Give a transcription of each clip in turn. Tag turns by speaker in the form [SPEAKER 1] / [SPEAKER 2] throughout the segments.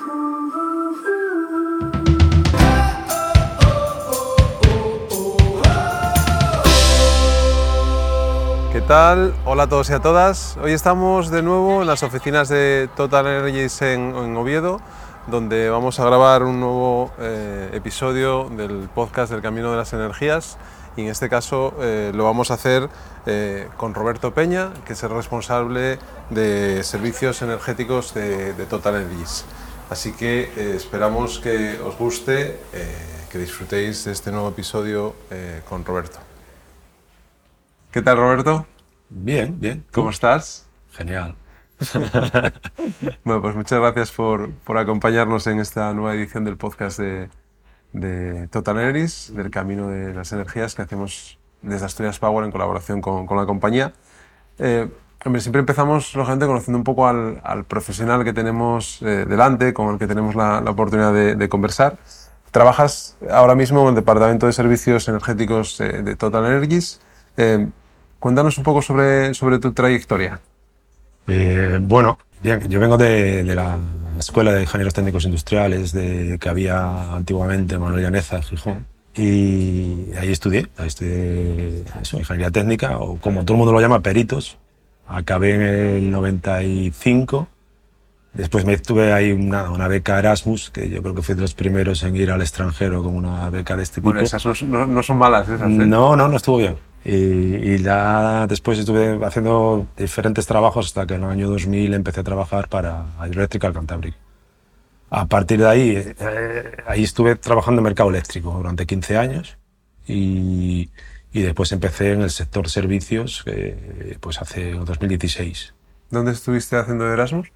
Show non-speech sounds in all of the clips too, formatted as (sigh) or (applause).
[SPEAKER 1] ¿Qué tal? Hola a todos y a todas. Hoy estamos de nuevo en las oficinas de Total Energies en, en Oviedo, donde vamos a grabar un nuevo eh, episodio del podcast del Camino de las Energías. Y en este caso eh, lo vamos a hacer eh, con Roberto Peña, que es el responsable de servicios energéticos de, de Total Energies. Así que eh, esperamos que os guste, eh, que disfrutéis de este nuevo episodio eh, con Roberto. ¿Qué tal, Roberto?
[SPEAKER 2] Bien, bien.
[SPEAKER 1] ¿Cómo estás?
[SPEAKER 2] Genial. (laughs)
[SPEAKER 1] Bueno, pues muchas gracias por, por acompañarnos en esta nueva edición del podcast de, de Total Energies, del Camino de las Energías que hacemos desde Asturias Power en colaboración con, con la compañía. Eh, hombre, siempre empezamos, lógicamente, conociendo un poco al, al profesional que tenemos eh, delante, con el que tenemos la, la oportunidad de, de conversar. Trabajas ahora mismo en el Departamento de Servicios Energéticos eh, de Total Energies. Eh, cuéntanos un poco sobre, sobre tu trayectoria.
[SPEAKER 2] Eh, bueno, yo vengo de, de la Escuela de Ingenieros Técnicos Industriales de, que había antiguamente en Manuel Llaneza, en Gijón. Y ahí estudié, ahí estudié eso, ingeniería técnica, o como todo el mundo lo llama, peritos. Acabé en el 95. Después me tuve ahí una, una beca Erasmus, que yo creo que fui de los primeros en ir al extranjero con una beca de este tipo.
[SPEAKER 1] Bueno, esas no, no- son malas, esas. ¿eh?
[SPEAKER 2] No, no, no estuvo bien. Y, y ya después estuve haciendo diferentes trabajos hasta que en el año 2000 empecé a trabajar para Hydroelectrical Cantabria. A partir de ahí, eh, ahí estuve trabajando en mercado eléctrico durante 15 años y, y después empecé en el sector servicios eh, pues hace 2016
[SPEAKER 1] ¿Dónde estuviste haciendo Erasmus?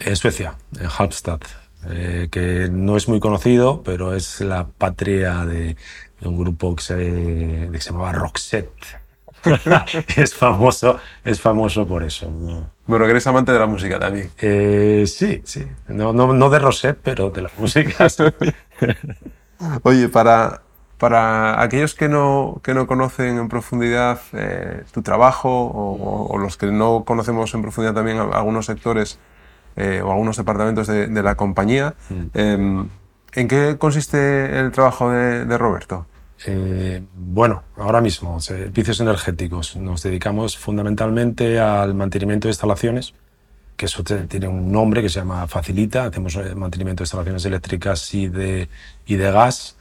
[SPEAKER 2] en Suecia, en Halmstad, eh, que no es muy conocido, pero es la patria de, de un grupo que se, que se llamaba Roxette. (laughs) es famoso, es famoso por eso. ¿no?
[SPEAKER 1] Bueno, que eres amante de la música también.
[SPEAKER 2] Eh, sí, sí. No, no, no de Rosette, pero de la música. (laughs)
[SPEAKER 1] Oye, para, para aquellos que no, que no conocen en profundidad eh, tu trabajo o, o- los que no conocemos en profundidad también algunos sectores eh, o algunos departamentos de, de la compañía, eh, ¿en qué consiste el trabajo de, de Roberto?
[SPEAKER 2] Eh, bueno, ahora mismo, servicios energéticos. Nos dedicamos fundamentalmente al mantenimiento de instalaciones, que eso tiene un nombre que se llama Facilita. Hacemos eh, mantenimiento de instalaciones eléctricas y de, y de gas.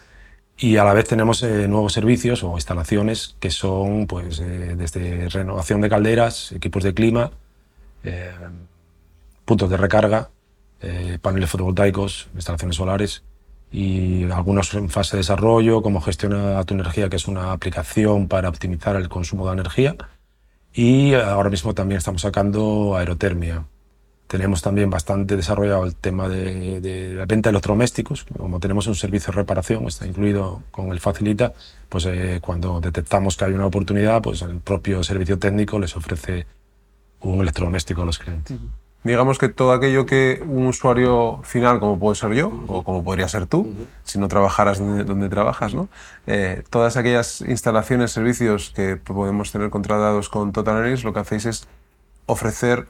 [SPEAKER 2] Y a la vez tenemos eh, nuevos servicios o instalaciones que son pues, eh, desde renovación de calderas, equipos de clima, eh, puntos de recarga, eh, paneles fotovoltaicos, instalaciones solares y algunos en fase de desarrollo, como Gestiona tu energía, que es una aplicación para optimizar el consumo de energía. Y ahora mismo también estamos sacando aerotermia. Tenemos también bastante desarrollado el tema de, de la venta de electrodomésticos. Como tenemos un servicio de reparación, está incluido con el Facilita, pues eh, cuando detectamos que hay una oportunidad, pues el propio servicio técnico les ofrece un electrodoméstico a los clientes.
[SPEAKER 1] Digamos que todo aquello que un usuario final, como puedo ser yo, o como podría ser tú, si no trabajaras donde, donde trabajas, ¿no? Eh, todas aquellas instalaciones, servicios que podemos tener contratados con Total Energies, lo que hacéis es ofrecer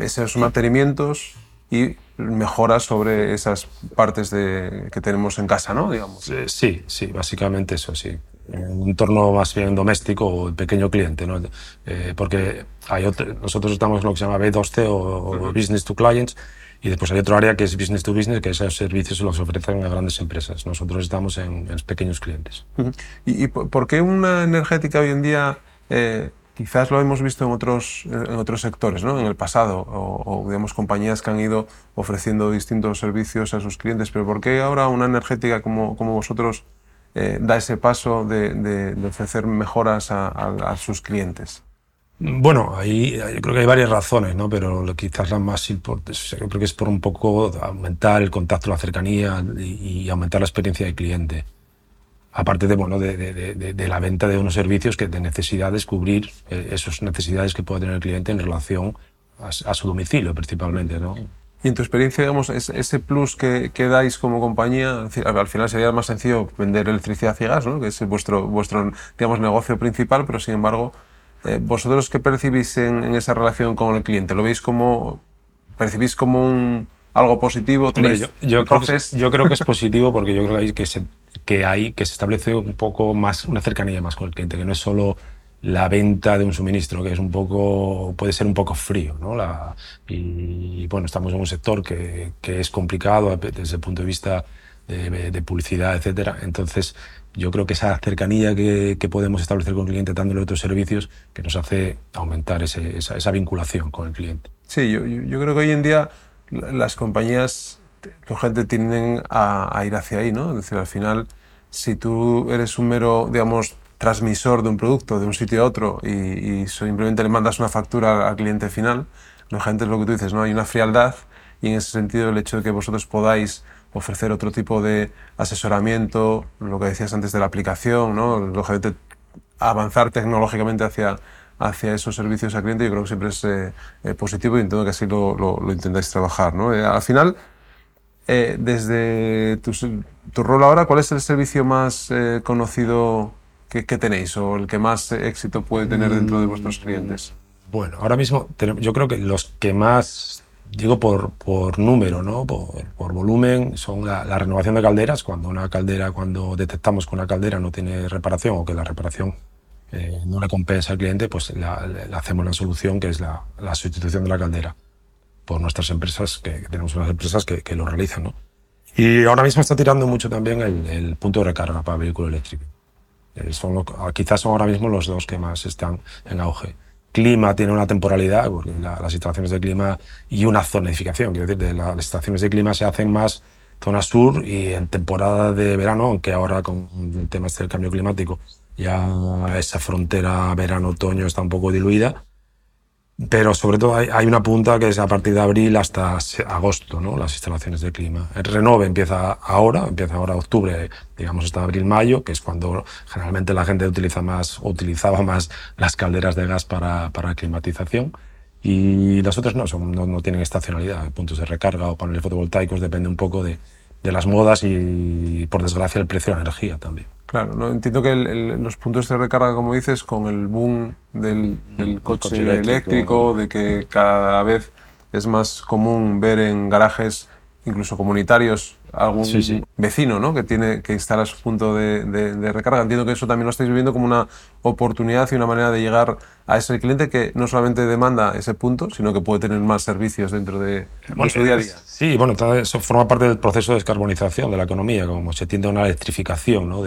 [SPEAKER 1] esos mantenimientos y mejoras sobre esas partes de, que tenemos en casa, ¿no? Digamos.
[SPEAKER 2] Eh, Sí, sí, básicamente eso, sí. Un entorno más bien doméstico o pequeño cliente, ¿no? Eh, porque hay otro- nosotros estamos en lo que se llama B2C o, Business to Clients y después hay otro área que es Business to Business, que esos servicios se los ofrecen a grandes empresas. Nosotros estamos en, en pequeños clientes.
[SPEAKER 1] ¿Y, por qué una energética hoy en día, eh, quizás lo hemos visto en otros, en otros sectores, ¿no? en el pasado, o, o, compañías que han ido ofreciendo distintos servicios a sus clientes, pero por qué ahora una energética como, como vosotros eh, da ese paso de, ofrecer mejoras a, sus clientes?
[SPEAKER 2] Bueno, ahí yo creo que hay varias razones, ¿no? Pero quizás la más importante, yo creo que es por un poco aumentar el contacto, la cercanía y, y aumentar la experiencia del cliente. Aparte de, bueno, de, de- de- la venta de unos servicios que de necesidades, cubrir eh, esas necesidades que puede tener el cliente en relación a, su domicilio principalmente, ¿no?
[SPEAKER 1] Y en tu experiencia, digamos, es- ese plus que, dais como compañía, al final sería más sencillo vender electricidad y gas, ¿no? que es vuestro, vuestro digamos, negocio principal, pero sin embargo, eh, ¿vosotros qué percibís en, en esa relación con el cliente? ¿Lo veis como, percibís como un, algo positivo?
[SPEAKER 2] yo, yo, creo que, yo, creo que, es (laughs) positivo porque yo creo que hay que se, que hay que se establece un poco más, una cercanía más con el cliente, que no es solo la venta de un suministro, que es un poco, puede ser un poco frío, ¿no? La, y, bueno, estamos en un sector que, que, es complicado desde el punto de vista de, de publicidad, etcétera. Entonces, yo creo que esa cercanía que, que, podemos establecer con el cliente dándole otros servicios que nos hace aumentar ese, esa, esa, vinculación con el cliente.
[SPEAKER 1] Sí, yo, yo, creo que hoy en día las compañías, la gente tienden a, a, ir hacia ahí, ¿no? Es decir, al final, si tú eres un mero, digamos, transmisor de un producto de un sitio a otro y, y simplemente le mandas una factura al cliente final, la gente es lo que tú dices, ¿no? Hay una frialdad y en ese sentido el hecho de que vosotros podáis ofrecer otro tipo de asesoramiento, lo que decías antes de la aplicación, ¿no? lógicamente avanzar tecnológicamente hacia, hacia esos servicios al cliente, yo creo que siempre es eh, eh, positivo y entiendo que así lo, lo, lo intentáis trabajar. ¿no? Eh, al final, eh, desde tu, tu, rol ahora, ¿cuál es el servicio más conocido que, que, tenéis o el que más éxito puede tener dentro de vuestros clientes?
[SPEAKER 2] Bueno, ahora mismo yo creo que los que más digo por, por número, ¿no? por, por volumen, son la, la, renovación de calderas. Cuando una caldera, cuando detectamos que una caldera no tiene reparación o que la reparación eh, no le compensa al cliente, pues la, hacemos la solución que es la, sustitución de la caldera por nuestras empresas, que, tenemos unas empresas que, lo realizan. ¿no? Y ahora mismo está tirando mucho también el, punto de recarga para vehículo eléctrico. Eh, son lo, quizás son ahora mismo los dos que más están en auge clima tiene una temporalidad, las instalaciones de clima y una zonificación, quiero decir, de la, las instalaciones de clima se hacen más zona sur y en temporada de verano, aunque ahora con el tema este del cambio climático ya esa frontera verano-otoño está un poco diluida, pero sobre todo hay, hay, una punta que es a partir de abril hasta agosto, ¿no? las instalaciones de clima. El renove empieza ahora, empieza ahora octubre, digamos hasta abril-mayo, que es cuando generalmente la gente utiliza más, utilizaba más las calderas de gas para, para climatización. Y las otras no, son, no, no tienen estacionalidad, puntos de recarga o paneles fotovoltaicos, depende un poco de, de las modas y, por desgracia, el precio de la energía también.
[SPEAKER 1] Claro, no entiendo que el, el, los puntos de recarga, como dices, con el boom del, del coche, coche eléctrico, eléctrico, de que cada vez es más común ver en garajes, incluso comunitarios, algún sí, sí. vecino ¿no? que tiene que instalar su punto de, de, de, recarga. Entiendo que eso también lo estáis viendo como una oportunidad y una manera de llegar a ese cliente que no solamente demanda ese punto, sino que puede tener más servicios dentro de, bueno, de su día a día.
[SPEAKER 2] Sí, bueno, eso forma parte del proceso de descarbonización de la economía, como se tiende a una electrificación ¿no?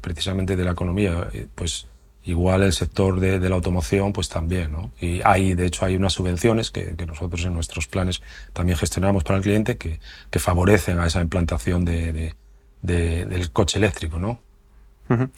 [SPEAKER 2] precisamente de la economía. Pues igual el sector de, de, la automoción, pues también, ¿no? Y hay, de hecho, hay unas subvenciones que, que, nosotros en nuestros planes también gestionamos para el cliente que, que favorecen a esa implantación de, de, de del coche eléctrico, ¿no?
[SPEAKER 1] Uh -huh.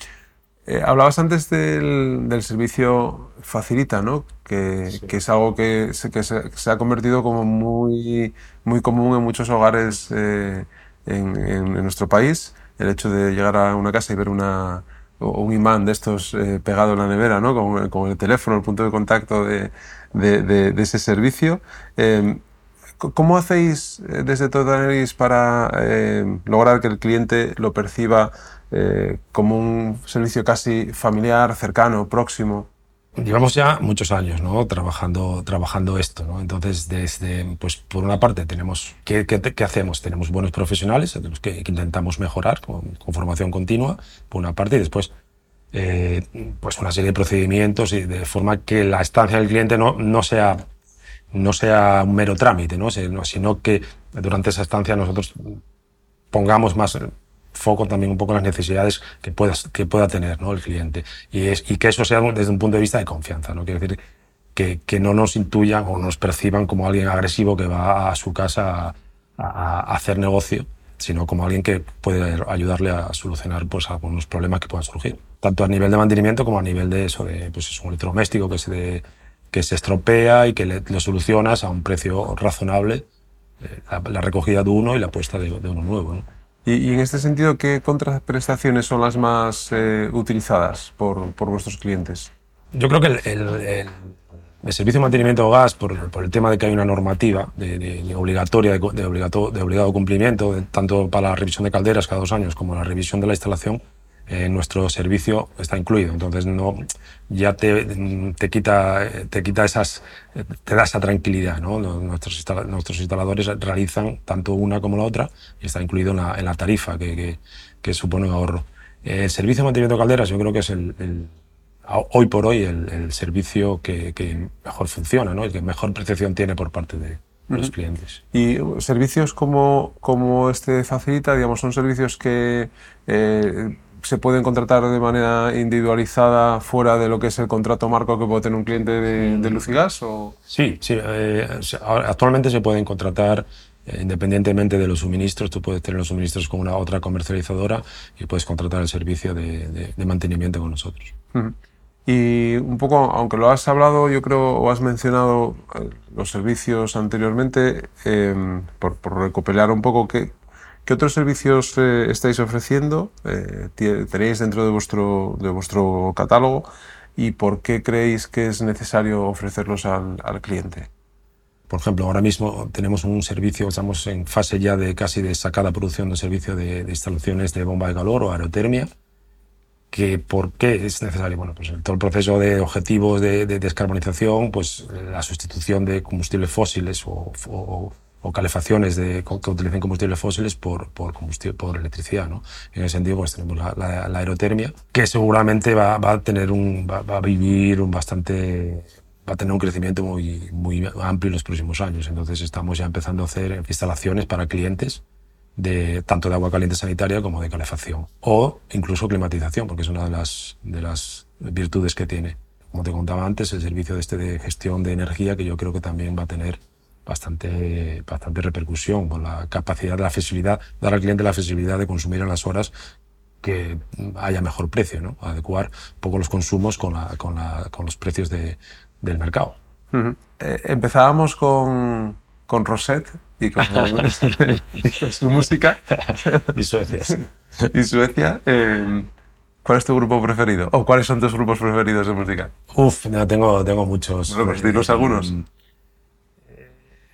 [SPEAKER 1] eh, hablabas antes del, del, servicio Facilita, ¿no? Que, sí. que es algo que, se, que se, se, ha convertido como muy, muy común en muchos hogares eh, en, en, en nuestro país. El hecho de llegar a una casa y ver una o un imán de estos eh, pegado en la nevera, ¿no? Con, el teléfono, el punto de contacto de, de, de, de ese servicio. Eh, ¿Cómo hacéis eh, desde Totaneris para eh, lograr que el cliente lo perciba eh, como un servicio casi familiar, cercano, próximo?
[SPEAKER 2] Llevamos ya muchos años ¿no? trabajando, trabajando esto. ¿no? Entonces, desde, pues, por una parte, tenemos ¿qué, hacemos? Tenemos buenos profesionales que, intentamos mejorar con, con, formación continua, por una parte, y después eh, pues una serie de procedimientos y de forma que la estancia del cliente no, no, sea, no sea un mero trámite, ¿no? sino que durante esa estancia nosotros pongamos más foco también un poco en las necesidades que, puedas, que pueda tener ¿no? el cliente. Y, es, y que eso sea desde un punto de vista de confianza. ¿no? Quiere decir que, que no nos intuyan o nos perciban como alguien agresivo que va a su casa a, a hacer negocio, sino como alguien que puede ayudarle a solucionar pues, algunos problemas que puedan surgir. Tanto a nivel de mantenimiento como a nivel de eso, de pues, es un electrodoméstico que se, de, que se estropea y que le, lo solucionas a un precio razonable, eh, la, la, recogida de uno y la puesta de, de uno nuevo. ¿no?
[SPEAKER 1] Y, en este sentido, ¿qué contraprestaciones son las más eh, utilizadas por, por, vuestros clientes?
[SPEAKER 2] Yo creo que el, el, servicio de mantenimiento de gas, por, el tema de que hay una normativa de, obligatoria, de, de, obligado cumplimiento, tanto para la revisión de calderas cada dos años como la revisión de la instalación, en nuestro servicio está incluido. Entonces no, ya te, te, quita, te quita esas, te da esa tranquilidad. ¿no? Nuestros, nuestros instaladores realizan tanto una como la otra y está incluido en la, en la tarifa que, que, que, supone un ahorro. El servicio de mantenimiento de calderas yo creo que es el, el hoy por hoy el, el servicio que, que, mejor funciona, ¿no? el que mejor percepción tiene por parte de, los clientes.
[SPEAKER 1] Y servicios como, como este facilita, digamos, son servicios que eh, se pueden contratar de manera individualizada fuera de lo que es el contrato marco que puede tener un cliente de, de luz y gas? O...
[SPEAKER 2] Sí, sí eh, actualmente se pueden contratar eh, independientemente de los suministros, tú puedes tener los suministros con una otra comercializadora y puedes contratar el servicio de, de, de mantenimiento con nosotros.
[SPEAKER 1] Y un poco, aunque lo has hablado, yo creo, o has mencionado eh, los servicios anteriormente, eh, por, por, recopilar un poco, ¿qué, qué otros servicios eh, estáis ofreciendo? Eh, ¿Tenéis dentro de vuestro, de vuestro catálogo? ¿Y por qué creéis que es necesario ofrecerlos al, al cliente?
[SPEAKER 2] Por ejemplo, ahora mismo tenemos un servicio, estamos en fase ya de casi de sacada producción de servicio de, instalaciones de bomba de calor o aerotermia que por qué es necesario. Bueno, pues todo el proceso de objetivos de, de descarbonización, pues la sustitución de combustibles fósiles o, o calefacciones de, que utilicen combustibles fósiles por, por, combustible, por electricidad. ¿no? En ese sentido, pues tenemos la, la, aerotermia, que seguramente va, a tener un, va, a vivir un bastante va a tener un crecimiento muy, muy amplio en los próximos años. Entonces estamos ya empezando a hacer instalaciones para clientes de, tanto de agua caliente sanitaria como de calefacción. O incluso climatización, porque es una de las, de las virtudes que tiene. Como te contaba antes, el servicio de, este de gestión de energía, que yo creo que también va a tener bastante, bastante repercusión con la capacidad de la flexibilidad, dar al cliente la flexibilidad de consumir en las horas que haya mejor precio, ¿no? adecuar un poco los consumos con, la, con, la, con los precios de, del mercado.
[SPEAKER 1] Uh -huh. eh, empezábamos con, con Rosette y con, (laughs) (laughs) su música.
[SPEAKER 2] y Suecia.
[SPEAKER 1] y Suecia. Eh, ¿Cuál es tu grupo preferido? ¿O cuáles son tus grupos preferidos de música?
[SPEAKER 2] Uf, no, tengo, tengo muchos.
[SPEAKER 1] Bueno, pues dinos algunos.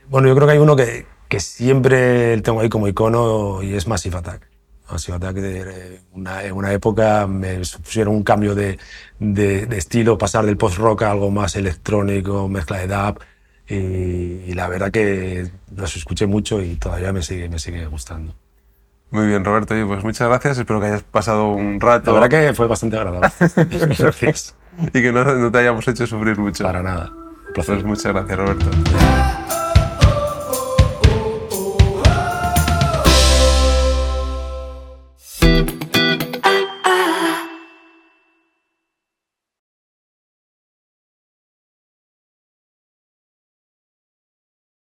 [SPEAKER 2] Bueno, yo creo que hay uno que, que siempre tengo ahí como icono y es Massive Attack. Massive Attack, de una, en una época me supusieron un cambio de, de, de estilo, pasar del post-rock a algo más electrónico, mezcla de dub y, y, la verdad que los escuché mucho y todavía me sigue, me sigue gustando.
[SPEAKER 1] Muy bien, Roberto, pues muchas gracias. Espero que hayas pasado un rato.
[SPEAKER 2] La verdad que fue bastante agradable. (laughs) gracias.
[SPEAKER 1] Y que no, no, te hayamos hecho sufrir mucho.
[SPEAKER 2] Para nada.
[SPEAKER 1] Un placer. Pues muchas gracias, Roberto.